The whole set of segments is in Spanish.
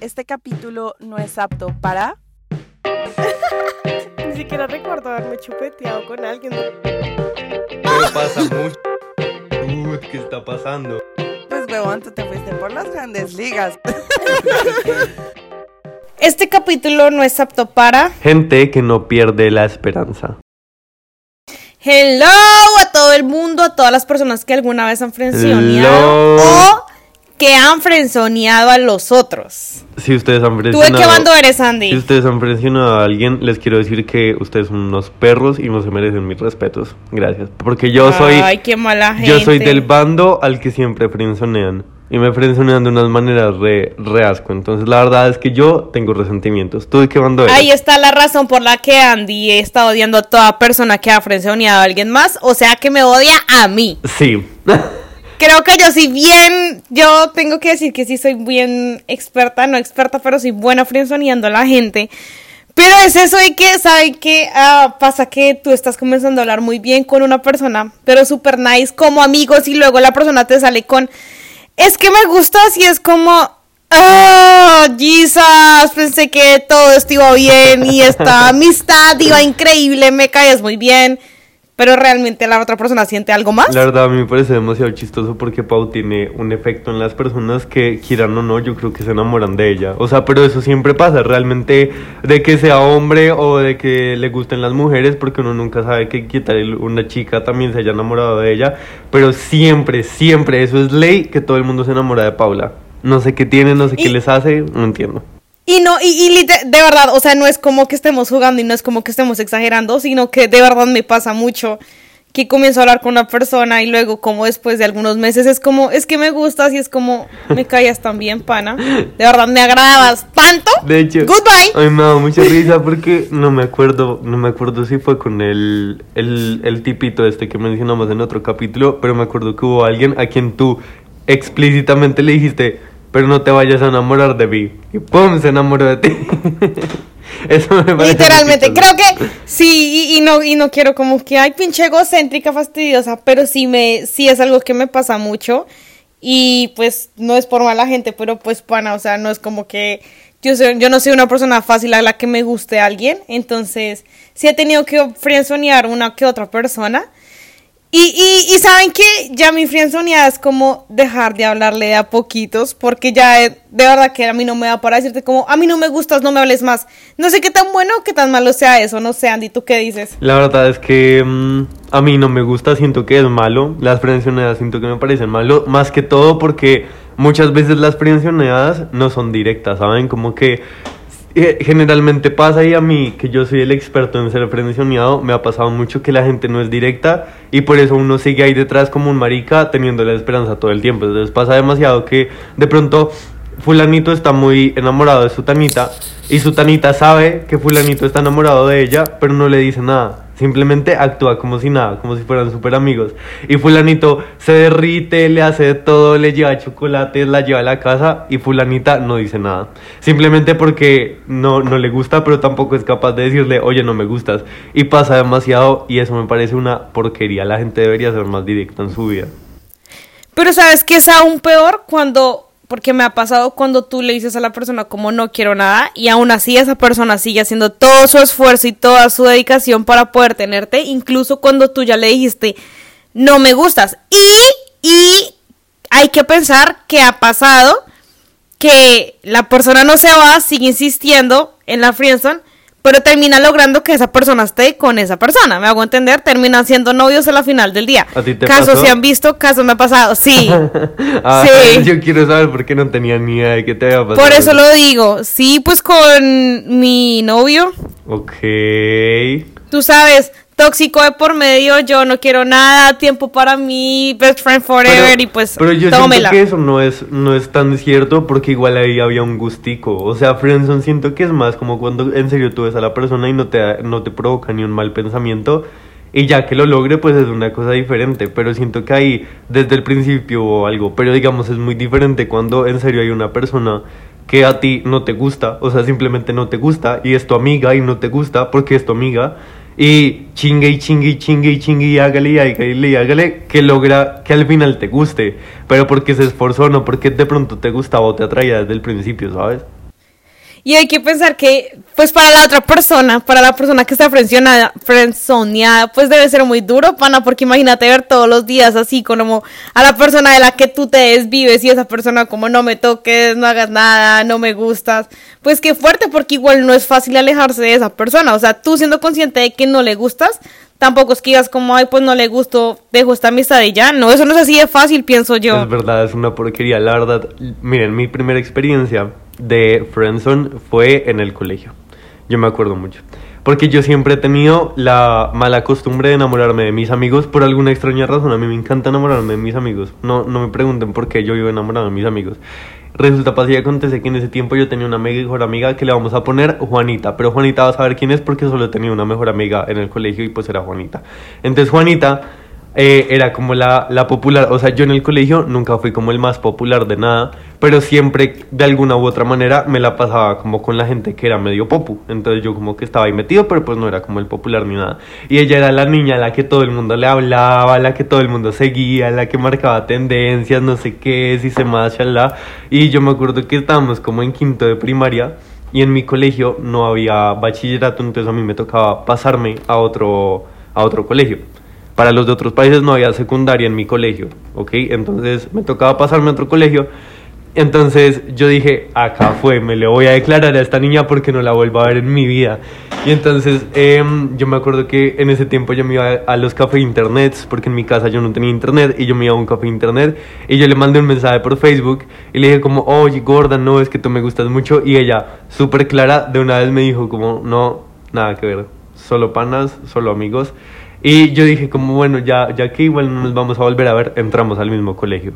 Este capítulo no es apto para... Ni siquiera recuerdo haberme chupeteado con alguien. Pero pasa mucho. Uy, ¿qué está pasando? Pues huevón, tú te fuiste por las grandes ligas. Este capítulo no es apto para... Gente que no pierde la esperanza. Hello a todo el mundo, a todas las personas que alguna vez han Hello. frenzoneado o que han frenzoneado a los otros. Si ustedes han ¿Tú presionado... de qué bando eres, Andy? Si ustedes han presionado a alguien, les quiero decir que ustedes son unos perros y no se merecen mis respetos. Gracias. Porque yo soy... Ay, qué mala gente. Yo soy del bando al que siempre frenzonean. Y me frenzonean de unas maneras re, re asco. Entonces, la verdad es que yo tengo resentimientos. ¿Tú de qué bando eres? Ahí está la razón por la que Andy está odiando a toda persona que ha frenzoneado a alguien más. O sea, que me odia a mí. Sí. Creo que yo sí bien, yo tengo que decir que sí soy bien experta, no experta, pero soy buena a la gente. Pero es eso de que, ¿saben qué? Ah, pasa que tú estás comenzando a hablar muy bien con una persona, pero súper nice como amigos y luego la persona te sale con, es que me gustas y es como, ah, Jesus, pensé que todo esto iba bien y esta amistad iba increíble, me caes muy bien, pero realmente la otra persona siente algo más. La verdad a mí me parece demasiado chistoso porque Pau tiene un efecto en las personas que quieran o no, yo creo que se enamoran de ella. O sea, pero eso siempre pasa, realmente de que sea hombre o de que le gusten las mujeres, porque uno nunca sabe que qué tal una chica también se haya enamorado de ella, pero siempre, siempre, eso es ley que todo el mundo se enamora de Paula. No sé qué tiene, no sé qué Y- les hace, no entiendo. Y no, y, y de verdad, o sea, no es como que estemos jugando y no es como que estemos exagerando, sino que de verdad me pasa mucho que comienzo a hablar con una persona y luego como después de algunos meses es como, es que me gustas y es como, me callas tan bien, pana. De verdad, me agradabas tanto. De hecho, Goodbye. a mí me da mucha risa porque no me acuerdo, no me acuerdo si fue con el, el, el tipito este que mencionamos en otro capítulo, pero me acuerdo que hubo alguien a quien tú explícitamente le dijiste, pero no te vayas a enamorar de mí. Y ¡pum! se enamoró de ti. Eso me parece Literalmente, creo que sí, y, y no, y no quiero como que, ay, pinche egocéntrica, fastidiosa, pero sí me, sí es algo que me pasa mucho. Y pues no es por mala gente, pero pues pana, o sea, no es como que yo soy, yo no soy una persona fácil a la que me guste alguien. Entonces, sí he tenido que frienzonear una que otra persona. Y, y, y saben que ya mi frienzoneada es como dejar de hablarle a poquitos, porque ya de verdad que a mí no me da para decirte como, a mí no me gustas, no me hables más. No sé qué tan bueno o qué tan malo sea eso, no sé, Andy, ¿tú qué dices? La verdad es que mm, a mí no me gusta, siento que es malo. Las frenzoneadas siento que me parecen malo, más que todo porque muchas veces las frenzoneadas no son directas, ¿saben? Como que generalmente pasa y a mí, que yo soy el experto en ser frenzoneado, me ha pasado mucho que la gente no es directa y por eso uno sigue ahí detrás como un marica teniendo la esperanza todo el tiempo. Entonces pasa demasiado que de pronto fulanito está muy enamorado de su tanita y su tanita sabe que fulanito está enamorado de ella, pero no le dice nada. Simplemente actúa como si nada, como si fueran súper amigos. Y fulanito se derrite, le hace todo, le lleva chocolates, la lleva a la casa y fulanita no dice nada. Simplemente porque no, no le gusta, pero tampoco es capaz de decirle, oye, no me gustas. Y pasa demasiado y eso me parece una porquería. La gente debería ser más directa en su vida. Pero sabes que es aún peor cuando, porque me ha pasado cuando tú le dices a la persona como no quiero nada y aún así esa persona sigue haciendo todo su esfuerzo y toda su dedicación para poder tenerte, incluso cuando tú ya le dijiste no me gustas. Y, y hay que pensar que ha pasado que la persona no se va, sigue insistiendo en la friendzone, pero termina logrando que esa persona esté con esa persona. Me hago entender, terminan siendo novios a la final del día. ¿A ti te casos pasó? se han visto, casos me ha pasado, sí. Ah, Sí. Yo quiero saber por qué no tenía ni idea de qué te había pasado. Por eso lo digo. Sí, pues con mi novio, Ok. tú sabes, tóxico de por medio, yo no quiero nada, tiempo para mí, best friend forever Pero- y pues pero yo tómela. siento que eso no es, no es tan cierto porque igual ahí había un gustico. O sea, Friendzone siento que es más como cuando en serio tú ves a la persona y no te, no te provoca ni un mal pensamiento. Y ya que lo logre, pues es una cosa diferente. Pero siento que ahí desde el principio o algo. Pero digamos, es muy diferente cuando en serio hay una persona que a ti no te gusta. O sea, simplemente no te gusta. Y es tu amiga y no te gusta porque es tu amiga. Y chingue y chingue y chingue y chingue y hágale y hágale y hágale que logra que al final te guste. Pero porque se esforzó, no porque de pronto te gustaba o te atraía desde el principio, ¿sabes? Y hay que pensar que, pues para la otra persona, para la persona que está frencionada, frenzoneada, pues debe ser muy duro, pana, porque imagínate ver todos los días así como a la persona de la que tú te desvives y esa persona como no me toques, no hagas nada, no me gustas. Pues qué fuerte, porque igual no es fácil alejarse de esa persona. O sea, tú siendo consciente de que no le gustas, tampoco es que digas como, ay, pues no le gustó, dejo esta amistad y ya. No, eso no es así de fácil, pienso yo. Es verdad, es una porquería. La verdad, miren, mi primera experiencia de Friendzone fue en el colegio. Yo me acuerdo mucho. Porque yo siempre he tenido la mala costumbre de enamorarme de mis amigos por alguna extraña razón. A mí me encanta enamorarme de mis amigos. No, no me pregunten por qué yo vivo enamorado de mis amigos. Resulta, pasa y acontece que en ese tiempo yo tenía una mejor amiga que le vamos a poner Juanita. Pero Juanita va a saber quién es porque solo tenía una mejor amiga en el colegio y pues era Juanita. Entonces Juanita eh, era como la, la, popular, o sea, yo en el colegio nunca fui como el más popular de nada, pero siempre de alguna u otra manera me la pasaba como con la gente que era medio popu, entonces yo como que estaba ahí metido, pero pues no era como el popular ni nada. Y ella era la niña a la que todo el mundo le hablaba, la que todo el mundo seguía, la que marcaba tendencias, no sé qué, si se más, la Y yo me acuerdo que estábamos como en quinto de primaria y en mi colegio no había bachillerato, entonces a mí me tocaba pasarme a otro, a otro colegio. Para los de otros países no había secundaria en mi colegio, ¿ok? Entonces me tocaba pasarme a otro colegio. Entonces yo dije, acá fue, me le voy a declarar a esta niña porque no la vuelvo a ver en mi vida. Y entonces em, yo me acuerdo que en ese tiempo yo me iba a los cafés internet, porque en mi casa yo no tenía internet, y yo me iba a un café internet, y yo le mandé un mensaje por Facebook, y le dije como, oye, gorda, no, es que tú me gustas mucho, y ella, súper clara, de una vez me dijo como, no, nada que ver, solo panas, solo amigos. Y yo dije como, bueno, ya, ya que igual no nos vamos a volver a ver, entramos al mismo colegio.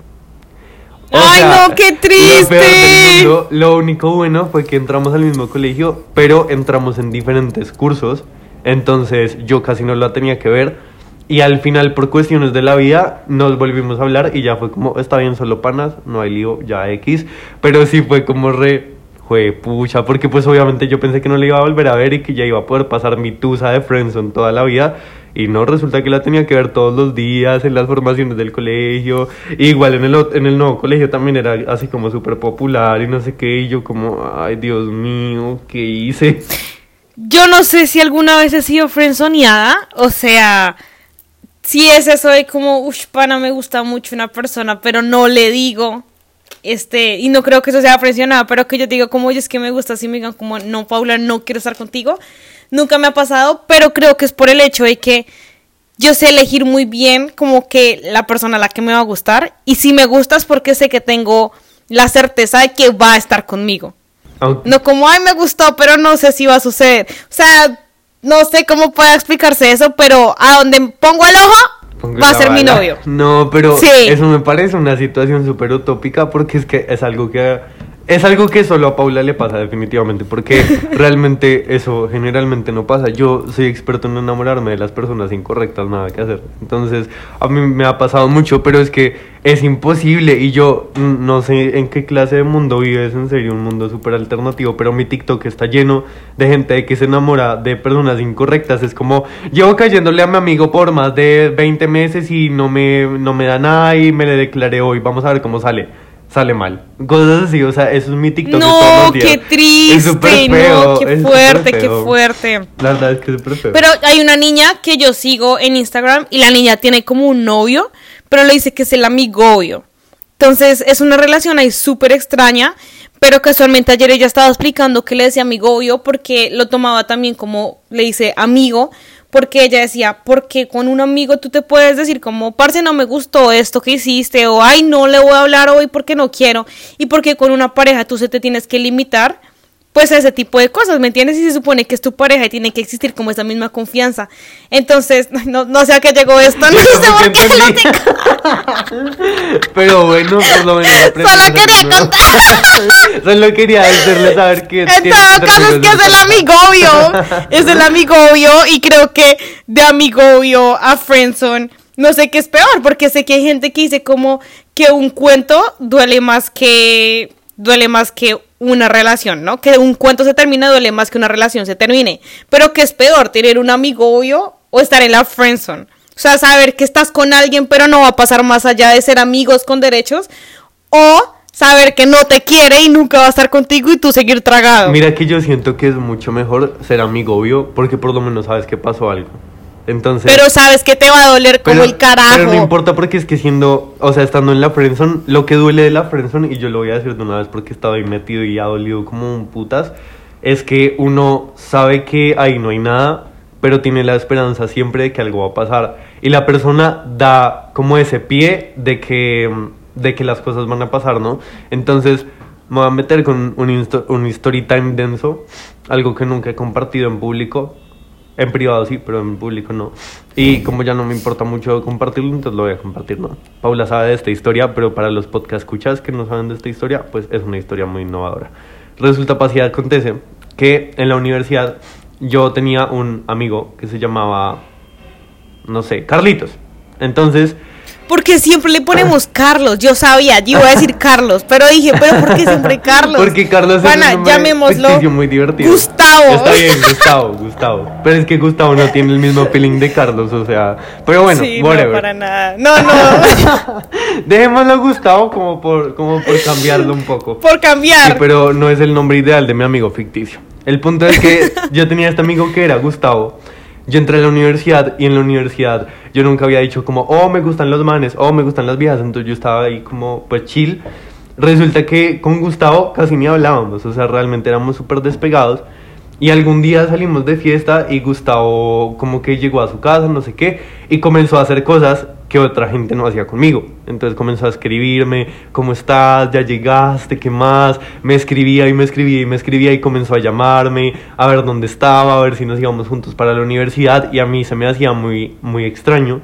¡Ay, no, qué triste! Lo, lo único bueno fue que entramos al mismo colegio, pero entramos en diferentes cursos. Entonces yo casi no la tenía que ver. Y al final, por cuestiones de la vida, nos volvimos a hablar y ya fue como, está bien, solo panas, no hay lío, ya X. Pero sí fue como re, fue pucha, porque pues obviamente yo pensé que no le iba a volver a ver y que ya iba a poder pasar mi tusa de Friendson toda la vida. Y no, resulta que la tenía que ver todos los días en las formaciones del colegio. Igual en el, en el nuevo colegio también era así como súper popular y no sé qué. Y yo como, ay Dios mío, ¿qué hice? Yo no sé si alguna vez he sido frenzoneada. O sea, si es eso de como, uff, pana, me gusta mucho una persona, pero no le digo. Este, y no creo que eso sea frenzoneada, pero que yo digo, como, oye, es que me gusta, así me digan, como, no, Paula, no quiero estar contigo nunca me ha pasado, pero creo que es por el hecho de que yo sé elegir muy bien como que la persona a la que me va a gustar y si me gusta es porque sé que tengo la certeza de que va a estar conmigo. No como, ay, me gustó, pero no sé si va a suceder. O sea, no sé cómo puede explicarse eso, pero a donde pongo el ojo, va a ser mi novio. No, pero eso me parece una situación súper utópica porque es que es algo que es algo que solo a Paula le pasa definitivamente, porque realmente eso generalmente no pasa. Yo soy experto en enamorarme de las personas incorrectas, nada que hacer. Entonces, a mí me ha pasado mucho, pero es que es imposible y yo no sé en qué clase de mundo vives, en serio, un mundo súper alternativo, pero mi TikTok está lleno de gente que se enamora de personas incorrectas. Es como, llevo cayéndole a mi amigo por más de 20 meses y no me, no me da nada y me le declaré hoy, vamos a ver cómo sale sale mal. Cosas así, o sea, eso es mi TikTok no, de todos los días. qué triste, es feo, no, qué fuerte, qué fuerte. La verdad es que es súper feo. Pero hay una niña que yo sigo en Instagram y la niña tiene como un novio, pero le dice que es el amigovio. Entonces, es una relación ahí súper extraña, pero casualmente ayer ella estaba explicando que le decía amigovio porque lo tomaba también como, le dice amigo, porque ella decía, porque con un amigo tú te puedes decir como, parce, no me gustó esto que hiciste, o ay, no le voy a hablar hoy porque no quiero, y porque con una pareja tú se te tienes que limitar, pues ese tipo de cosas, ¿me entiendes? Y se supone que es tu pareja y tiene que existir como esa misma confianza. Entonces, no, no sé a qué llegó esto, no sé por qué lo tengo. Pero bueno, por lo menos Solo quería contar. Solo quería hacerle saber que... En todo caso es que es el amigo obvio. Es el amigo obvio y creo que de amigo obvio a Friendzone no sé qué es peor, porque sé que hay gente que dice como que un cuento duele más que duele más que una relación, ¿no? Que un cuento se termina duele más que una relación se termine. Pero ¿qué es peor? ¿Tener un amigo obvio o estar en la friendzone? O sea, saber que estás con alguien pero no va a pasar más allá de ser amigos con derechos. O saber que no te quiere y nunca va a estar contigo y tú seguir tragado. Mira que yo siento que es mucho mejor ser amigo obvio porque por lo menos sabes que pasó algo. Entonces, pero sabes que te va a doler como pero- el carajo. Pero no importa porque es que siendo, o sea, estando en la friendzone, lo que duele de la friendzone, y yo lo voy a decir de una vez porque he estado ahí metido y ha dolido como un putas, es que uno sabe que ahí no hay nada, pero tiene la esperanza siempre de que algo va a pasar. Y la persona da como ese pie de que, de que las cosas van a pasar, ¿no? Entonces, me voy a meter con un, un story time denso, algo que nunca he compartido en público. En privado sí, pero en público no. Y como ya no me importa mucho compartirlo, entonces lo voy a compartir, ¿no? Paula sabe de esta historia, pero para los podcast escuchas que no saben de esta historia, pues es una historia muy innovadora. Resulta, pasa y acontece que en la universidad yo tenía un amigo que se llamaba, no sé, Carlitos. Muy Porque siempre le ponemos Carlos. Yo sabía, yo iba a decir Carlos, pero dije, pero ¿por qué siempre Carlos? Porque Carlos es Juana, un llamémoslo muy divertido. Gustavo. Está bien, Gustavo, Gustavo. Pero es que Gustavo no tiene el mismo feeling de Carlos, o sea. Pero bueno, sí, whatever. no, para nada. No, no, Dejémoslo Gustavo como por, como por cambiarlo un poco. por Sí, cambiar. pero no es el nombre ideal de mi amigo ficticio. El punto es que yo tenía este amigo que era Gustavo. Yo entré a la universidad y en la universidad yo nunca había dicho como, oh, me gustan los manes, oh, me gustan las viejas. Entonces yo estaba ahí como, pues chill. Resulta que con Gustavo casi ni hablábamos, o sea, realmente éramos súper despegados. Y algún día salimos de fiesta y Gustavo como que llegó a su casa, no sé qué, y comenzó a hacer cosas que otra gente no hacía conmigo. Entonces comenzó a escribirme, ¿cómo estás? ¿Ya llegaste? ¿Qué más? Me escribía y me escribía y me escribía y comenzó a llamarme, a ver dónde estaba, a ver si nos íbamos juntos para la universidad y a mí se me hacía muy, muy extraño.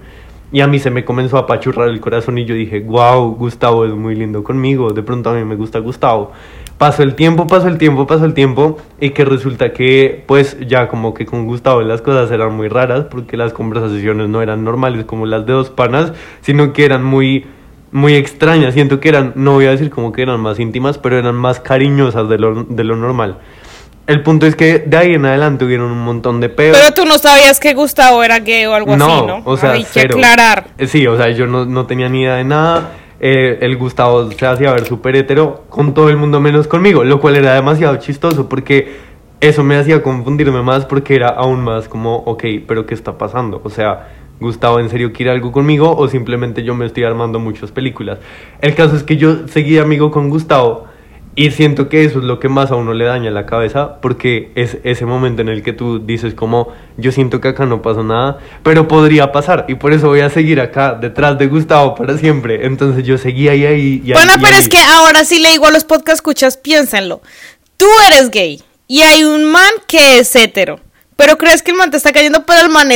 Y a mí se me comenzó a apachurrar el corazón y yo dije, wow, Gustavo es muy lindo conmigo, de pronto a mí me gusta Gustavo. Pasó el tiempo, pasó el tiempo, pasó el tiempo y que resulta que pues ya como que con Gustavo las cosas eran muy raras porque las conversaciones no eran normales como las de dos panas, sino que eran muy muy extrañas, siento que eran, no voy a decir como que eran más íntimas, pero eran más cariñosas de lo, de lo normal. El punto es que de ahí en adelante hubieron un montón de peos. Pero tú no sabías que Gustavo era gay o algo así, ¿no? o sea, Hay que cero. aclarar. Eh, Sí, o sea, yo no, no tenía ni idea de nada. Eh, el Gustavo se hacía ver súper hetero con todo el mundo menos conmigo, lo cual era demasiado chistoso porque eso me hacía confundirme más porque era aún más como, ok, pero ¿qué está pasando? O sea, Gustavo en serio quiere algo conmigo o simplemente yo me estoy armando muchas películas. El caso es que yo seguí amigo con Gustavo y siento que eso es lo que más a uno le daña la cabeza, porque es ese momento en el que tú dices como, yo siento que acá no pasó nada, pero podría pasar, y por eso voy a seguir acá, detrás de Gustavo para siempre. Entonces yo seguía ahí, ahí, y ahí, Bueno, y pero ahí. es que ahora sí le digo a los podcast escuchas, piénsenlo. Tú eres gay y hay un man que es hetero. Pero crees que el man te está cayendo, pero el man.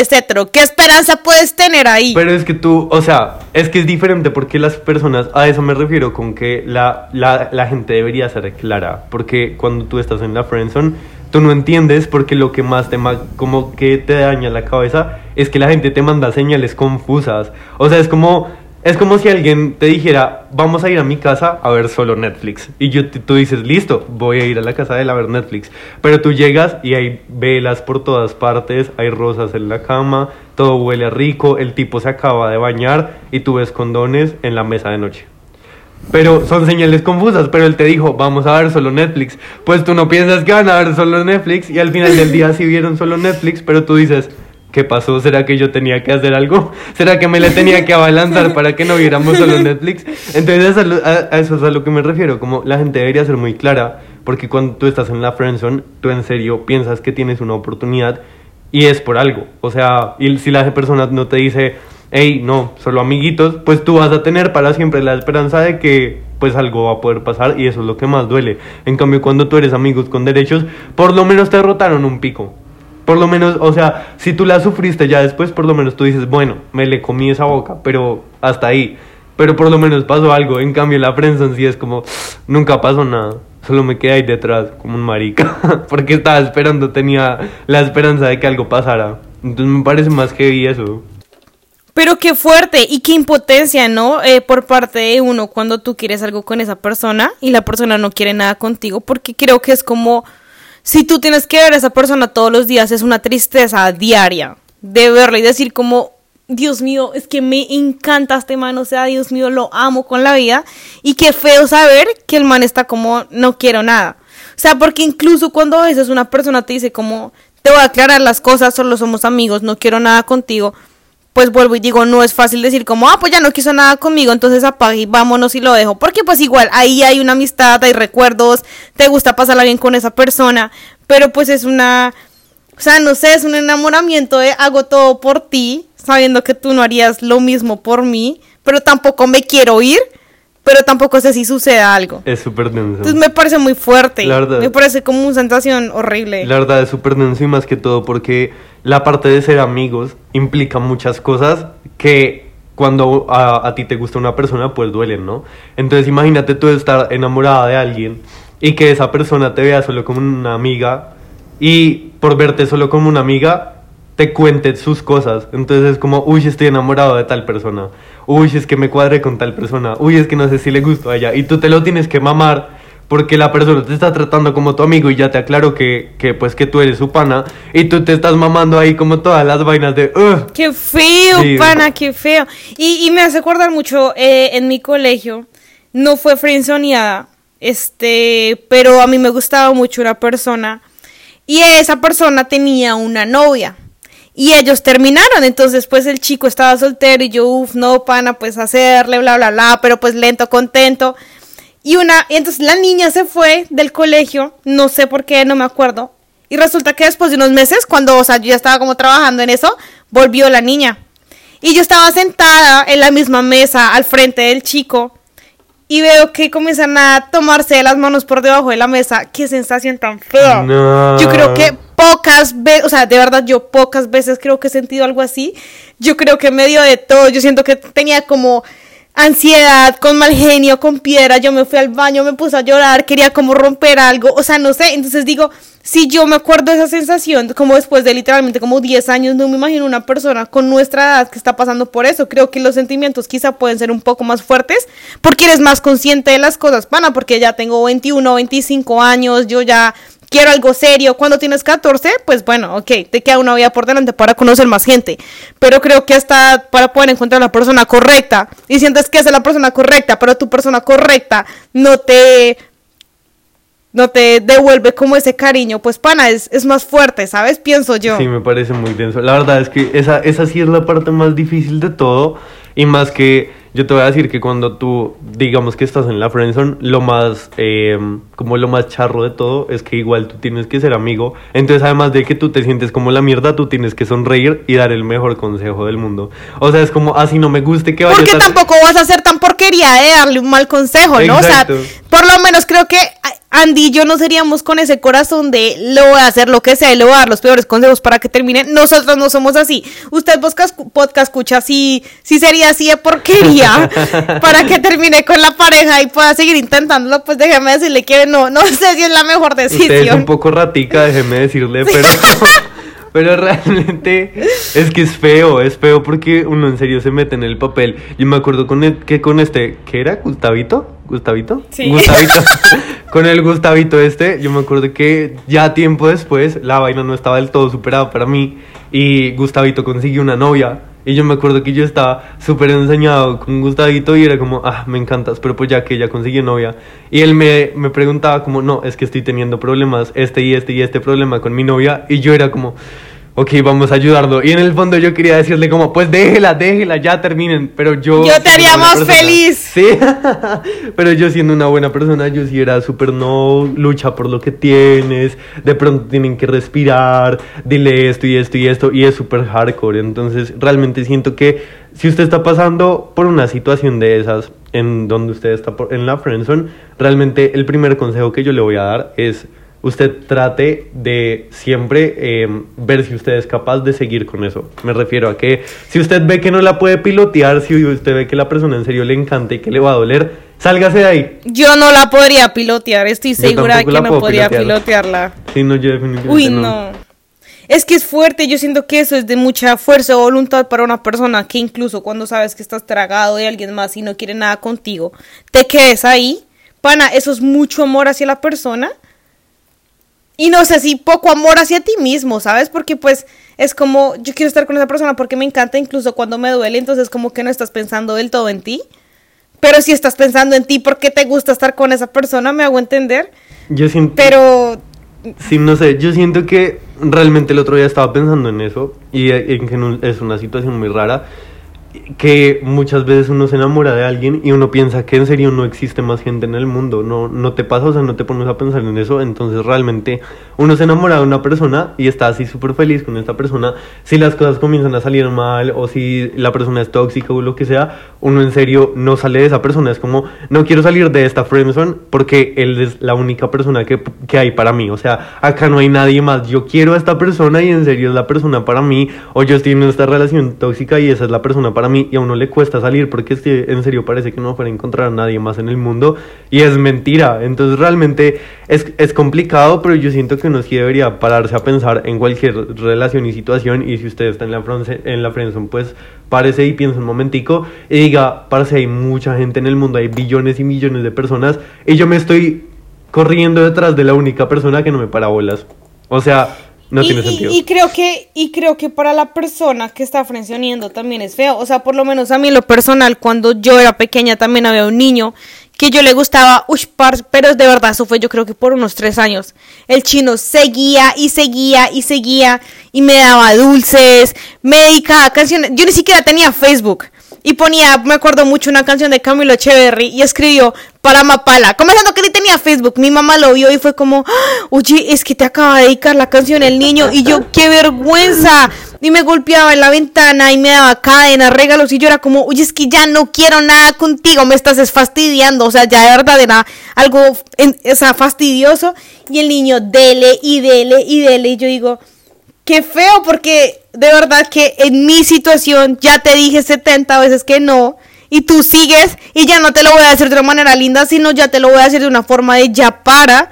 ¿Qué esperanza puedes tener ahí? Pero es que tú, o sea, es que es diferente porque las personas, a eso me refiero con que la, la, la gente debería ser clara, porque cuando tú estás en la friendzone, tú no entiendes porque lo que más te, como que te daña la cabeza es que la gente te manda señales confusas. O sea, es como, es como si alguien te dijera, vamos a ir a mi casa a ver solo Netflix. Y yo, tú dices, listo, voy a ir a la casa de él a ver Netflix. Pero tú llegas y hay velas por todas partes, hay rosas en la cama, todo huele rico, el tipo se acaba de bañar y tú ves condones en la mesa de noche. Pero son señales confusas, pero él te dijo, vamos a ver solo Netflix. Pues tú no piensas que van a ver solo Netflix y al final del día sí vieron solo Netflix, pero tú dices, ¿qué pasó? ¿Será que yo tenía que hacer algo? ¿Será que me le tenía que abalanzar para que no viéramos solo Netflix? Entonces a, lo- a- a eso es a lo que me refiero, como la gente debería ser muy clara, porque cuando tú estás en la friendzone, tú en serio piensas que tienes una oportunidad y es por algo. O sea, y si la persona no te dice, hey, no, solo amiguitos, pues tú vas a tener para siempre la esperanza de que pues algo va a poder pasar y eso es lo que más duele. En cambio, cuando tú eres amigos con derechos, por lo menos te derrotaron un pico. Por lo menos, o sea, si tú la sufriste ya después, por lo menos tú dices, bueno, me le comí esa boca, pero hasta ahí. Pero por lo menos pasó algo. En cambio, la prensa en sí es como, nunca pasó nada. Solo me quedé ahí detrás, como un marica. Porque estaba esperando, tenía la esperanza de que algo pasara. Entonces me parece más heavy eso. Pero qué fuerte y qué impotencia, ¿no? Eh, por parte de uno cuando tú quieres algo con esa persona y la persona no quiere nada contigo, porque creo que es como si tú tienes que ver a esa persona todos los días, es una tristeza diaria de verla y decir como Dios mío, es que me encanta este man, o sea, Dios mío, lo amo con la vida. Y qué feo saber que el man está como, no quiero nada. O sea, porque incluso cuando a veces una persona te dice como, te voy a aclarar las cosas, solo somos amigos, no quiero nada contigo, pues vuelvo y digo, no es fácil decir como, ah, pues ya no quiso nada conmigo, entonces apague y vámonos y lo dejo. Porque pues igual, ahí hay una amistad, hay recuerdos, te gusta pasarla bien con esa persona, pero pues es una, o sea, no sé, es un enamoramiento de hago todo por ti, sabiendo que tú no harías lo mismo por mí, pero tampoco me quiero ir, pero tampoco sé si suceda algo. Es súper denso. Entonces me parece muy fuerte. La verdad. Me parece como una sensación horrible. La verdad es súper denso y más que todo porque la parte de ser amigos implica muchas cosas que cuando a, a ti te gusta una persona pues duelen, ¿no? Entonces imagínate tú estar enamorada de alguien y que esa persona te vea solo como una amiga y por verte solo como una amiga te cuente sus cosas. Entonces es como, uy, estoy enamorado de tal persona. Uy, es que me cuadré con tal persona. Uy, es que no sé si le gusto a ella. Y tú te lo tienes que mamar porque la persona te está tratando como tu amigo y ya te aclaro que, que pues que tú eres su pana y tú te estás mamando ahí como todas las vainas de "Ugh". Qué feo, Sí. pana, qué feo. Y, y me hace acordar mucho eh, en mi colegio, no fue friendzoneada, este, pero a mí me gustaba mucho una persona y esa persona tenía una novia. Y ellos terminaron, entonces pues el chico estaba soltero y yo, uff, no, pana, pues hacerle, bla, bla, bla, pero pues lento, contento. Y una, y entonces la niña se fue del colegio, no sé por qué, no me acuerdo. Y resulta que después de unos meses, cuando, o sea, yo ya estaba como trabajando en eso, volvió la niña. Y yo estaba sentada en la misma mesa al frente del chico y veo que comienzan a tomarse las manos por debajo de la mesa. Qué sensación tan fea. No. Yo creo que pocas veces, o sea, de verdad yo pocas veces creo que he sentido algo así. Yo creo que en medio de todo, yo siento que tenía como ansiedad, con mal genio, con piedra, yo me fui al baño, me puse a llorar, quería como romper algo, o sea, no sé, entonces digo, si yo me acuerdo de esa sensación, como después de literalmente como 10 años, no me imagino una persona con nuestra edad que está pasando por eso, creo que los sentimientos quizá pueden ser un poco más fuertes, porque eres más consciente de las cosas, pana, porque ya tengo 21, 25 años, yo ya quiero algo serio. Cuando tienes 14, pues bueno, ok, te queda una vida por delante para conocer más gente. Pero creo que hasta para poder encontrar la persona correcta y sientes que es la persona correcta, pero tu persona correcta no te no te devuelve como ese cariño, pues pana, es, es más fuerte, ¿sabes? Pienso yo. Sí, me parece muy denso. La verdad es que esa, esa sí es la parte más difícil de todo. Y más que yo te voy a decir que cuando tú, digamos que estás en la friendzone, lo más, eh, como lo más charro de todo es que igual tú tienes que ser amigo. Entonces, además de que tú te sientes como la mierda, tú tienes que sonreír y dar el mejor consejo del mundo. O sea, es como, así no me guste que vaya Porque a estar- tampoco vas a ser tan porquería de darle un mal consejo, ¿no? Exacto. O sea, por lo menos creo que Andy y yo no seríamos con ese corazón de lo voy a hacer lo que sea y le voy a dar los peores consejos para que termine. Nosotros no somos así. Usted podcast, podcast escucha si, si sería así de porquería para que termine con la pareja y pueda seguir intentándolo, pues déjeme decirle que no, no sé si es la mejor Usted es un decisión. poco ratica, déjeme decirle, pero, pero realmente es que es feo, es feo porque uno en serio se mete en el papel. Yo me acuerdo con el- que con este, ¿qué era? ¿Gustavito? ¿Gustavito? Sí. Gustavito. con el Gustavito este, yo me acuerdo que ya tiempo después la vaina no estaba del todo superada para mí y Gustavito consiguió una novia. Y yo me acuerdo que yo estaba súper enseñado con Gustavito y era como, ah, me encantas, pero pues ya que ella consiguió novia. Y él me, me preguntaba como, no, es que estoy teniendo problemas, este y este y este problema con mi novia. Y yo era como, ok, vamos a ayudarlo. Y en el fondo yo quería decirle como, pues déjela, déjela, ya terminen. Pero yo... Yo te haría más persona- feliz. Sí, pero yo siendo una buena persona, yo sí era súper no, lucha por lo que tienes, de pronto tienen que respirar, dile esto y esto y esto, y es súper hardcore. Entonces, realmente siento que si usted está pasando por una situación de esas, en donde usted está por- en la friendzone, realmente el primer consejo que yo le voy a dar es usted trate de siempre eh, ver si usted es capaz de seguir con eso. Me refiero a que si usted ve que no la puede pilotear, si usted ve que la persona en serio le encanta y que le va a doler, sálgase de ahí. Yo no la podría pilotear, estoy segura de que no podría pilotear. pilotearla. Sí, no, yo definitivamente Uy, no. Es que es fuerte, yo siento que eso es de mucha fuerza o voluntad para una persona que incluso cuando sabes que estás tragado de alguien más y no quiere nada contigo, te quedes ahí. Pana, eso es mucho amor hacia la persona. Y no sé si poco amor hacia ti mismo, ¿sabes? Porque pues es como, yo quiero estar con esa persona porque me encanta incluso cuando me duele, entonces como que no estás pensando del todo en ti. Pero si estás pensando en ti, ¿por qué te gusta estar con esa persona? ¿Me hago entender? Yo siento... Pero... Sí, no sé, yo siento que realmente el otro día estaba pensando en eso y en que es una situación muy rara que muchas veces uno se enamora de alguien y uno piensa que en serio no existe más gente en el mundo, no, no te pasa, o sea, no te pones a pensar en eso, entonces realmente uno se enamora de una persona y está así súper feliz con esta persona, si las cosas comienzan a salir mal o si la persona es tóxica o lo que sea, uno en serio no sale de esa persona, es como, no quiero salir de esta friendzone porque él es la única persona que, que hay para mí, o sea, acá no hay nadie más, yo quiero a esta persona y en serio es la persona para mí, o yo estoy en esta relación tóxica y esa es la persona para mí y a uno le cuesta salir porque en serio parece que no fuera a encontrar a nadie más en el mundo y es mentira. Entonces realmente es, es complicado, pero yo siento que uno sí debería pararse a pensar en cualquier relación y situación y si usted está en la, en la friendzone, pues párese y piensa un momentico y diga, parce, hay mucha gente en el mundo, hay billones y millones de personas y yo me estoy corriendo detrás de la única persona que no me para bolas. O sea, no y, tiene sentido. Y, creo que, y creo que para la persona que está frencionando también es feo. O sea, por lo menos a mí lo personal, cuando yo era pequeña también había un niño que yo le gustaba, uy, pero de verdad, eso fue yo creo que por unos tres años. El chino seguía y seguía y seguía y me daba dulces, me dedicaba canciones. Yo ni siquiera tenía Facebook y ponía, me acuerdo mucho, una canción de Camilo Echeverry y escribió para Mapala. Comenzando que ni tenía Facebook, mi mamá lo vio y fue como, ah, oye, es que te acaba de dedicar la canción el niño y yo, qué vergüenza. Y me golpeaba en la ventana y me daba cadenas, regalos y yo era como, oye, es que ya no quiero nada contigo, me estás fastidiando, o sea, ya de verdad era algo, o fastidioso. Y el niño, dele y dele y dele y yo digo, qué feo porque de verdad que en mi situación ya te dije 70 veces que no y tú sigues y ya no te lo voy a decir de una manera linda, sino ya te lo voy a decir de una forma de ya para.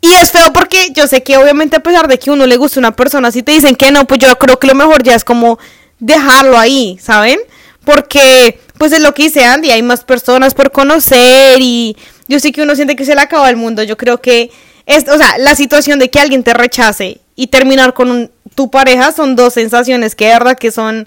Y es feo porque yo sé que obviamente a pesar de que uno le gusta una persona, si te dicen que no, pues yo creo que lo mejor ya es como dejarlo ahí, ¿saben? Porque pues es lo que dice Andy, hay más personas por conocer y yo sé que uno siente que se le acaba el mundo, yo creo que es, o sea, la situación de que alguien te rechace y terminar con tu pareja son dos sensaciones que de verdad que son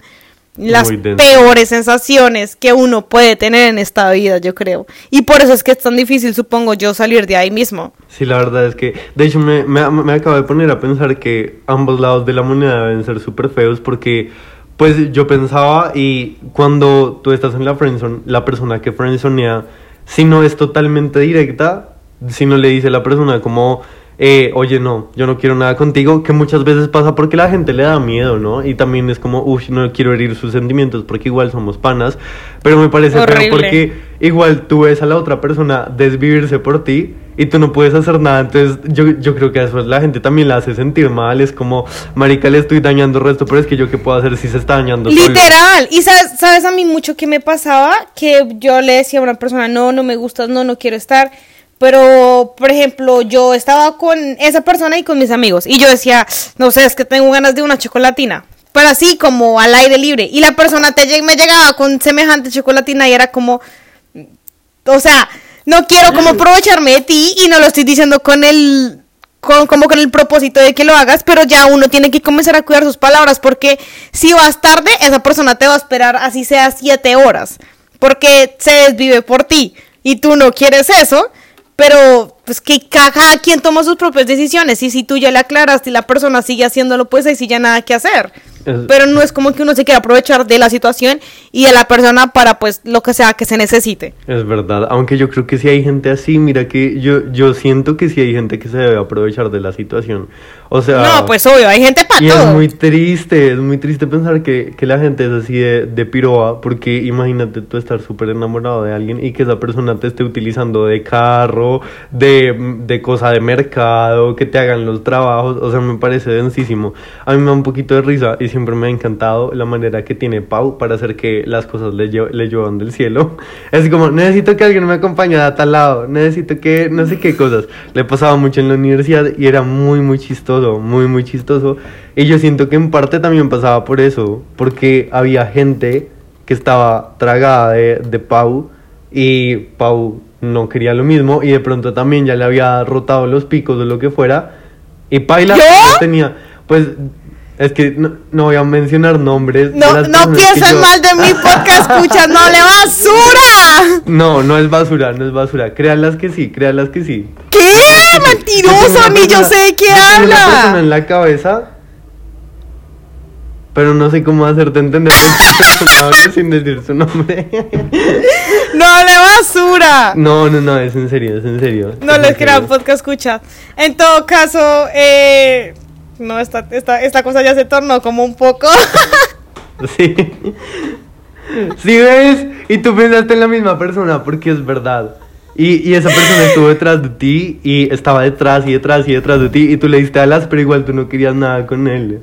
las peores sensaciones que uno puede tener en esta vida, yo creo. Y por eso es que es tan difícil, supongo yo, salir de ahí mismo. Sí, la verdad es que, de hecho, me, me, me acabo de poner a pensar que ambos lados de la moneda deben ser súper feos porque, pues, yo pensaba y cuando tú estás en la friendzone, la persona que friendzonea, si no es totalmente directa, si no le dice a la persona como eh, oye, no, yo no quiero nada contigo, que muchas veces pasa porque la gente le da miedo, ¿no? Y también es como, uff, no quiero herir sus sentimientos porque igual somos panas, pero me parece feo porque igual tú ves a la otra persona desvivirse por ti y tú no puedes hacer nada, entonces yo, yo creo que eso la gente también la hace sentir mal, es como, marica, le estoy dañando el resto, pero es que yo qué puedo hacer si se está dañando. Literal, y sabes, sabes a mí mucho que me pasaba, que yo le decía a una persona, no, no me gustas, no, no quiero estar pero, por ejemplo, yo estaba con esa persona y con mis amigos. Y yo decía, no sé, es que tengo ganas de una chocolatina. Pero así como al aire libre. Y la persona te, me llegaba con semejante chocolatina y era como, o sea, no quiero como aprovecharme de ti y no lo estoy diciendo con el, con, como con el propósito de que lo hagas, pero ya uno tiene que comenzar a cuidar sus palabras porque si vas tarde, esa persona te va a esperar así sea siete horas. Porque se desvive por ti y tú no quieres eso pero pues que cada quien toma sus propias decisiones y si tú ya le aclaras y la persona sigue haciéndolo, pues ahí sí ya nada que hacer. Pero no es como que uno se quiera aprovechar de la situación y de la persona para pues lo que sea que se necesite. Es verdad, aunque yo creo que si hay gente así, mira que yo, yo siento que si hay gente que se debe aprovechar de la situación. O sea... No, pues obvio, hay gente para y es muy triste, es muy triste pensar que, que la gente es así de, de piroa, porque imagínate tú estar súper enamorado de alguien y que esa persona te esté utilizando de carro, de, de cosa de mercado, que te hagan los trabajos, o sea, me parece densísimo. A mí me da un poquito de risa y siempre me ha encantado la manera que tiene Pau para hacer que las cosas le, le lluevan del cielo. Es como, necesito que alguien me acompañe a tal lado, necesito que no sé qué cosas. Le pasaba mucho en la universidad y era muy, muy chistoso muy, muy chistoso. Y yo siento que en parte también pasaba por eso, porque había gente que estaba tragada de, de Pau y Pau no quería lo mismo y de pronto también ya le había rotado los picos o lo que fuera Y Paila tenía, pues, es que no, no voy a mencionar nombres. No, no piensen yo- mal de mi podcast, escucha, no le basura. No, no es basura, no es basura. Créanlas que sí, créanlas que sí. ¿Qué? Mentiroso, ni yo sé de qué tengo Una persona habla. en la cabeza, pero no sé cómo hacerte entender de sin decir su nombre. No le basura. No, no, no, es en serio, es en serio. No es les en crea serio. podcast escucha. En todo caso, eh, no, esta, esta, esta cosa ya se tornó como un poco. Sí. Sí, ves, y tú pensaste en la misma persona, porque es verdad. Y, y esa persona estuvo detrás de ti y estaba detrás y detrás y detrás de ti y tú le diste alas, pero igual tú no querías nada con él.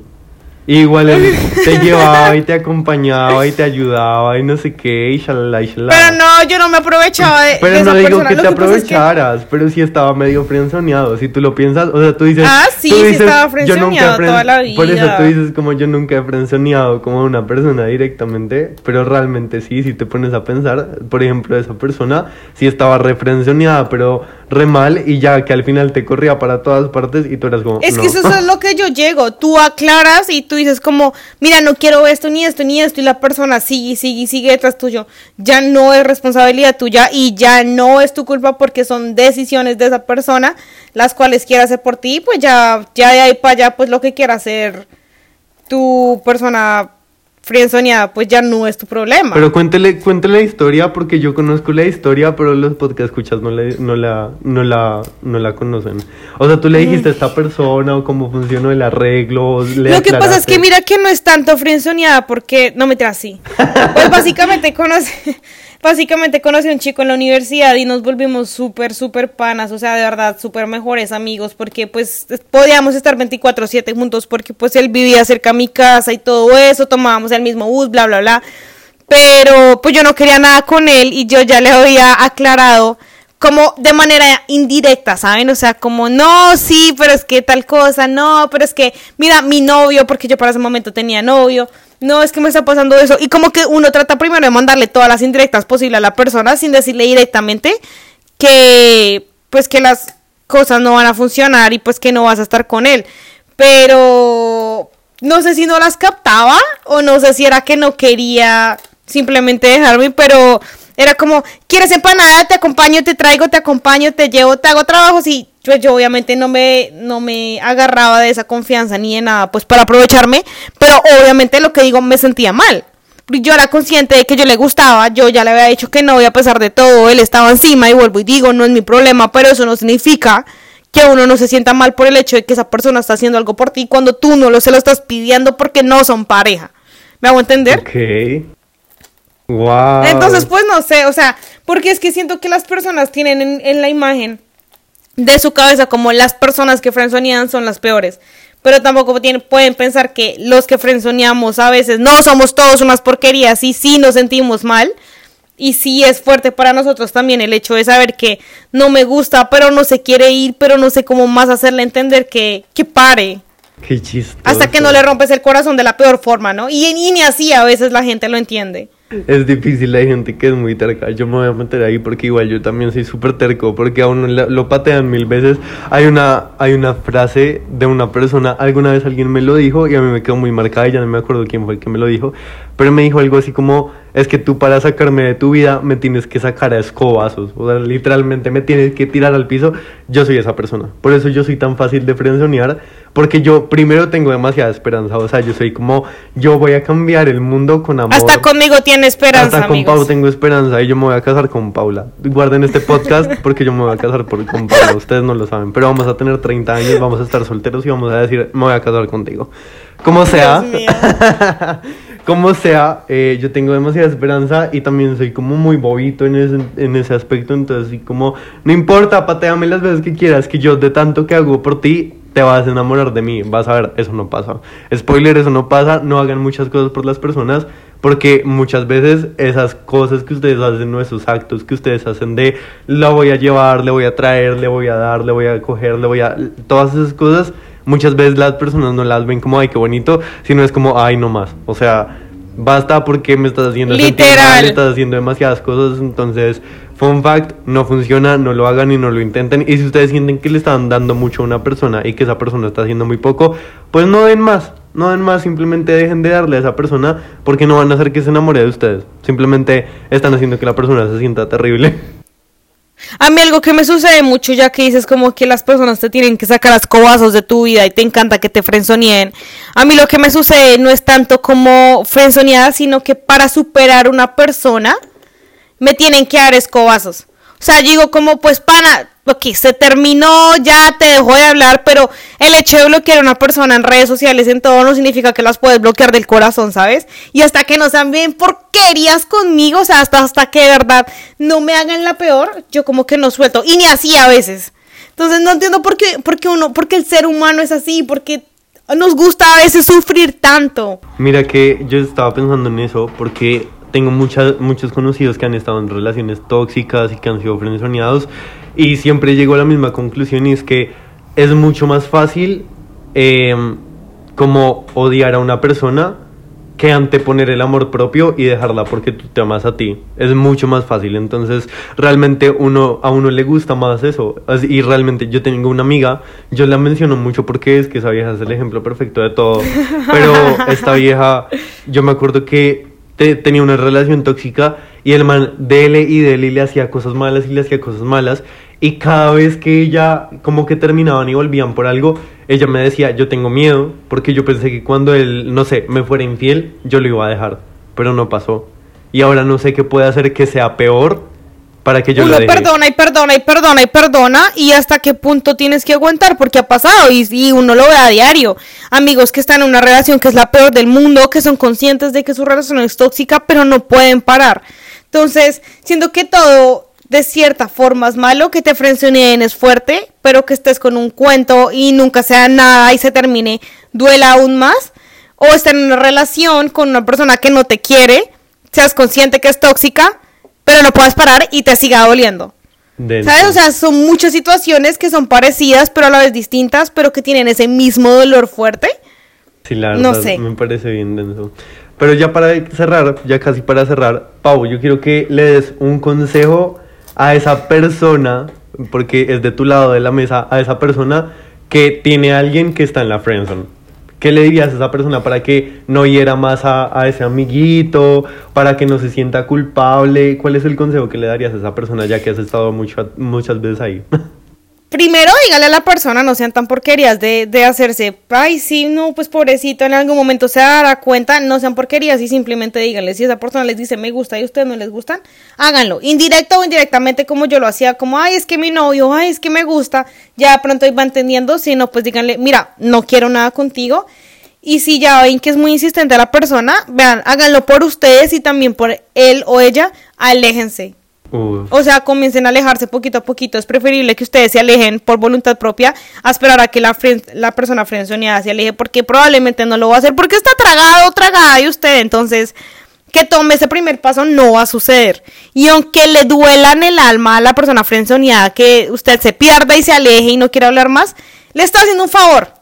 Igual él te llevaba y te acompañaba y te ayudaba y no sé qué, y shalala y shalala. Pero no, yo no me aprovechaba de, Pero de no esa digo persona. que Lo te que pasa es que- aprovecharas, pero sí estaba medio frenzoneado. Si tú lo piensas, o sea, tú dices. Ah, sí, tú sí dices, estaba yo nunca he frenzoneado toda la Por eso vida. tú dices, como yo nunca he frenzoneado como una persona directamente, pero realmente sí, si te pones a pensar, por ejemplo, esa persona sí estaba re frenzoneada, pero re mal, y ya que al final te corría para todas partes y tú eras como. Es no. que eso es lo que yo llego. Tú aclaras y tú dices como, mira, no quiero esto, ni esto, ni esto. Y la persona sigue, sigue, sigue detrás tuyo. Ya no es responsabilidad tuya y ya no es tu culpa porque son decisiones de esa persona las cuales quiere hacer por ti. Pues ya, ya de ahí para allá, pues lo que quiera hacer tu persona frienzoneada, pues ya no es tu problema. Pero cuéntele, cuéntele la historia porque yo conozco la historia, pero los podcast escuchas no, le- no, la, no, la, no la conocen. O sea, tú le dijiste a esta persona o cómo funcionó el arreglo. le Lo que pasa es que mira que no es tanto friendzoneada porque no me traes así. Pues básicamente conocí, básicamente conocí a un chico en la universidad y nos volvimos súper, súper panas, o sea, de verdad, súper mejores amigos porque pues podíamos estar 24/7 juntos porque pues él vivía cerca a mi casa y todo eso, tomábamos el mismo bus, bla, bla, bla. Pero pues yo no quería nada con él y yo ya le había aclarado como de manera indirecta, ¿saben? O sea, como, no, sí, pero es que tal cosa, no, pero es que, mira, mi novio, porque yo para ese momento tenía novio, no, es que me está pasando eso. Y como que uno trata primero de mandarle todas las indirectas posibles a la persona sin decirle directamente que, pues, que las cosas no van a funcionar y pues que no vas a estar con él. Pero no sé si no las captaba o no sé si era que no quería simplemente dejarme, pero era como, ¿quieres empanada? Te acompaño, te traigo, te acompaño, te llevo, te hago trabajos y pues yo obviamente no me, no me agarraba de esa confianza ni de nada, pues para aprovecharme, pero obviamente lo que digo me sentía mal. Yo era consciente de que yo le gustaba, yo ya le había dicho que no, y a pesar de todo, él estaba encima y vuelvo y digo, no es mi problema, pero eso no significa que uno no se sienta mal por el hecho de que esa persona está haciendo algo por ti cuando tú no lo se lo estás pidiendo porque no son pareja. ¿Me hago entender? Ok. Wow. Entonces, pues no sé, o sea, porque es que siento que las personas tienen en, en la imagen de su cabeza como las personas que frenzonean son las peores. Pero tampoco tienen, pueden pensar que los que frenzoneamos a veces no somos todos unas porquerías y sí nos sentimos mal. Y sí es fuerte para nosotros también el hecho de saber que no me gusta, pero no se quiere ir, pero no sé cómo más hacerle entender que, que pare. Qué chistoso. Hasta que no le rompes el corazón de la peor forma, ¿no? Y, y ni así a veces la gente lo entiende. Es difícil, hay gente que es muy terca. Yo me voy a meter ahí porque igual yo también soy súper terco, porque a uno lo patean mil veces. Hay una, hay una frase de una persona, alguna vez alguien me lo dijo y a mí me quedó muy marcada y ya no me acuerdo quién fue el que me lo dijo, pero me dijo algo así como, es que tú para sacarme de tu vida me tienes que sacar a escobazos, o sea, literalmente me tienes que tirar al piso. Yo soy esa persona, por eso yo soy tan fácil de frenzonear, porque yo primero tengo demasiada esperanza, o sea, yo soy como, yo voy a cambiar el mundo con amor. Hasta conmigo tiene esperanza, Hasta con amigos. Pau tengo esperanza y yo me voy a casar con Paula. Guarden este podcast porque yo me voy a casar por, con Paula. Ustedes no lo saben, pero vamos a tener 30 años, vamos a estar solteros y vamos a decir, me voy a casar contigo. Como sea. como sea, eh, yo tengo demasiada esperanza y también soy como muy bobito en ese, en ese aspecto. Entonces, así como, no importa, pateame las veces que quieras, que yo de tanto que hago por ti, te vas a enamorar de mí. Vas a ver, eso no pasa. Spoiler, eso no pasa. No hagan muchas cosas por las personas. Porque muchas veces esas cosas que ustedes hacen, o esos actos que ustedes hacen de la voy a llevar, le voy a traer, le voy a dar, le voy a coger, le voy a... Todas esas cosas, muchas veces las personas no las ven como, ay, qué bonito, sino es como, ay, no más. O sea, basta porque me estás haciendo Literal. mal, estás haciendo demasiadas cosas, entonces Fun fact, no funciona, no lo hagan y no lo intenten. Y si ustedes sienten que le están dando mucho a una persona y que esa persona está haciendo muy poco, pues no den más. No den más, simplemente dejen de darle a esa persona porque no van a hacer que se enamore de ustedes. Simplemente están haciendo que la persona se sienta terrible. A mí algo que me sucede mucho ya que dices como que las personas te tienen que sacar las cobazos de tu vida y te encanta que te frenzoneen. A mí lo que me sucede no es tanto como frenzoneada, sino que para superar una persona me tienen que dar escobazos. O sea, digo como pues pana, ok, se terminó, ya te dejó de hablar, pero el hecho de bloquear a una persona en redes sociales en todo no significa que las puedes bloquear del corazón, ¿sabes? Y hasta que no sean bien porquerías conmigo, o sea, hasta, hasta que de verdad no me hagan la peor, yo como que no suelto. Y ni así a veces. Entonces no entiendo por qué, por qué uno, por qué el ser humano es así, porque nos gusta a veces sufrir tanto. Mira que yo estaba pensando en eso porque tengo muchas, muchos conocidos que han estado en relaciones tóxicas y que han sido frenzoneados y siempre llego a la misma conclusión y es que es mucho más fácil em, como odiar a una persona que anteponer el amor propio y dejarla porque tú te amas a ti. Es mucho más fácil. Entonces, realmente uno, a uno le gusta más eso. Y realmente yo tengo una amiga, yo la menciono mucho porque es que esa vieja es el ejemplo perfecto de todo. Pero esta vieja, yo me acuerdo que tenía una relación tóxica y el man dele y dele y le hacía cosas malas y le hacía cosas malas y cada vez que ella como que terminaban y volvían por algo, ella me decía, yo tengo miedo porque yo pensé que cuando él, no sé, me fuera infiel, yo lo iba a dejar, pero no pasó. Y ahora no sé qué puede hacer que sea peor para que yo Uno lo deje. perdona y perdona y perdona y perdona y hasta qué punto tienes que aguantar porque ha pasado y, y uno lo ve a diario. Amigos que están en una relación que es la peor del mundo, que son conscientes de que su relación es tóxica, pero no pueden parar. Entonces, siento que todo de cierta forma es malo, que te frencioneen es fuerte, pero que estés con un cuento y nunca sea nada y se termine, duela aún más. O estar en una relación con una persona que no te quiere, seas consciente que es tóxica, pero no puedes parar y te siga doliendo. Denso. ¿Sabes? O sea, son muchas situaciones que son parecidas, pero a la vez distintas, pero que tienen ese mismo dolor fuerte. Sí, la No verdad, sé. me parece bien denso. Pero ya para cerrar, ya casi para cerrar, Pau, yo quiero que le des un consejo a esa persona, porque es de tu lado de la mesa, a esa persona que tiene a alguien que está en la friendzone. ¿Qué le dirías a esa persona para que no hiera más a, a ese amiguito, para que no se sienta culpable? ¿Cuál es el consejo que le darías a esa persona ya que has estado mucho, muchas veces ahí? Primero, dígale a la persona, no sean tan porquerías de, de hacerse, ay, sí, no, pues pobrecito, en algún momento se dará cuenta, no sean porquerías y simplemente díganle, si esa persona les dice me gusta y a ustedes no les gustan, háganlo, indirecto o indirectamente como yo lo hacía, como, ay, es que mi novio, ay, es que me gusta, ya de pronto iba entendiendo, si no, pues díganle, mira, no quiero nada contigo, y si ya ven que es muy insistente la persona, vean, háganlo por ustedes y también por él o ella, aléjense. O sea, comiencen a alejarse poquito a poquito. Es preferible que ustedes se alejen por voluntad propia a esperar a que la, la persona frenzoneada se aleje porque probablemente no lo va a hacer porque está tragado o tragada de usted. Entonces, que tome ese primer paso no va a suceder. Y aunque le duela en el alma a la persona frenzoneada que usted se pierda y se aleje y no quiera hablar más, le está haciendo un favor.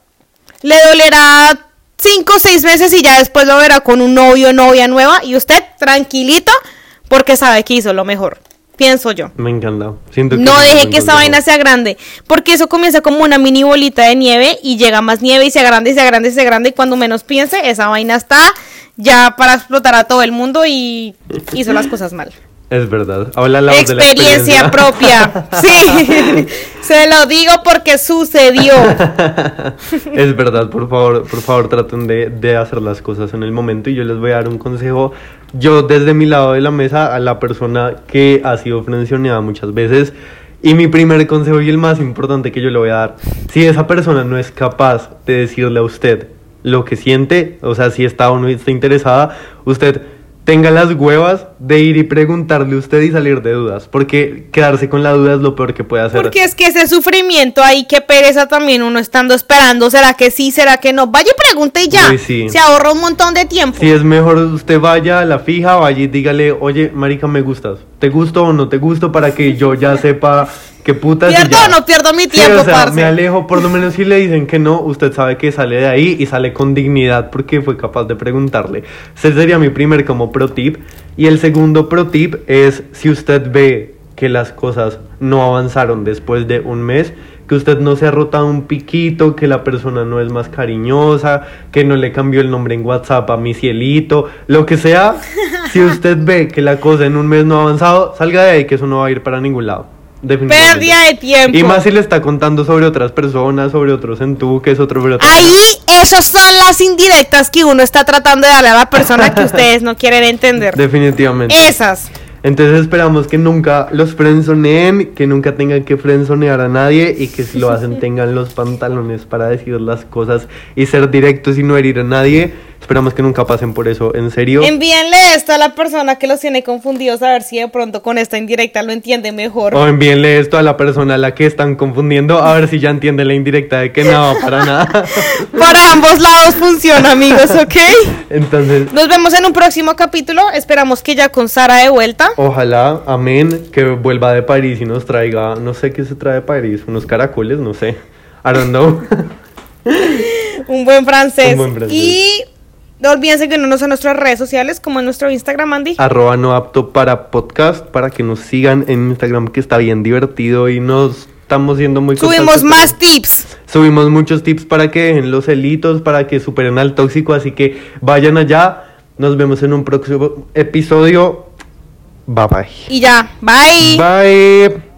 Le dolerá cinco o seis meses y ya después lo verá con un novio o novia nueva y usted tranquilito porque sabe que hizo lo mejor. Pienso yo. Me encanta. Siento que No deje que esa vaina sea grande, porque eso comienza como una mini bolita de nieve y llega más nieve y se agranda y se agranda y se agranda y cuando menos piense, esa vaina está ya para explotar a todo el mundo y hizo las cosas mal. Es verdad. Habla la voz de la Experiencia propia. Sí, se lo digo porque sucedió. es verdad, por favor, por favor traten de, de hacer las cosas en el momento y yo les voy a dar un consejo. Yo desde mi lado de la mesa a la persona que ha sido frencionada muchas veces y mi primer consejo y el más importante que yo le voy a dar, si esa persona no es capaz de decirle a usted lo que siente, o sea, si está o no está interesada, usted tenga las huevas de ir y preguntarle a usted y salir de dudas, porque quedarse con la duda es lo peor que puede hacer. Porque es que ese sufrimiento ahí, que pereza también uno estando esperando, ¿será que sí, será que no? Vaya y pregunte y ya. Uy, sí. Se ahorra un montón de tiempo. Si es mejor usted vaya a la fija, vaya y dígale, oye, marica, me gustas. ¿Te gusto o no te gusto? Para que yo ya sepa qué putas. ¿Pierdo o no pierdo mi Sí, tiempo, o sea, parce? me alejo, por lo menos si le dicen que no, usted sabe que sale de ahí y sale con dignidad porque fue capaz de preguntarle. Ese sería mi primer como pro tip. Y el segundo pro tip es si usted ve que las cosas no avanzaron después de un mes, que usted no se ha rotado un piquito, que la persona no es más cariñosa, que no le cambió el nombre en WhatsApp a mi cielito, lo que sea, si usted ve que la cosa en un mes no ha avanzado, salga de ahí que eso no va a ir para ningún lado. Definitivamente. Pérdida de tiempo. Y más si le está contando sobre otras personas, sobre otros entuques, otro sobre otro- Ahí, esas son las indirectas que uno está tratando de darle a la persona que ustedes no quieren entender. Definitivamente. Esas. Entonces esperamos que nunca los frenzoneen, que nunca tengan que frenzonear a nadie y que si lo hacen tengan los pantalones para decir las cosas y ser directos y no herir a nadie. Esperamos que nunca pasen por eso, en serio. Envíenle esto a la persona que los tiene confundidos a ver si de pronto con esta indirecta lo entiende mejor. O envíenle esto a la persona a la que están confundiendo a ver si ya entiende la indirecta de que no, para nada. Para ambos lados funciona, amigos, ¿ok? Entonces, Nos vemos en un próximo capítulo. Esperamos que ya con Sara de vuelta. ojalá, amén, que vuelva de París y nos traiga, no sé qué se trae de París, unos caracoles, no sé. I don't know. Un buen francés. Un buen francés. Y no olviden seguirnos en nuestras redes sociales, como en nuestro Instagram, Andy. arroba no apto para podcast para que nos sigan en Instagram que está bien divertido y nos estamos siendo muy Subimos más tips. subimos muchos tips para que dejen los celitos para que superen al tóxico así que vayan allá nos vemos en un próximo episodio bye bye Y ya. Bye. bye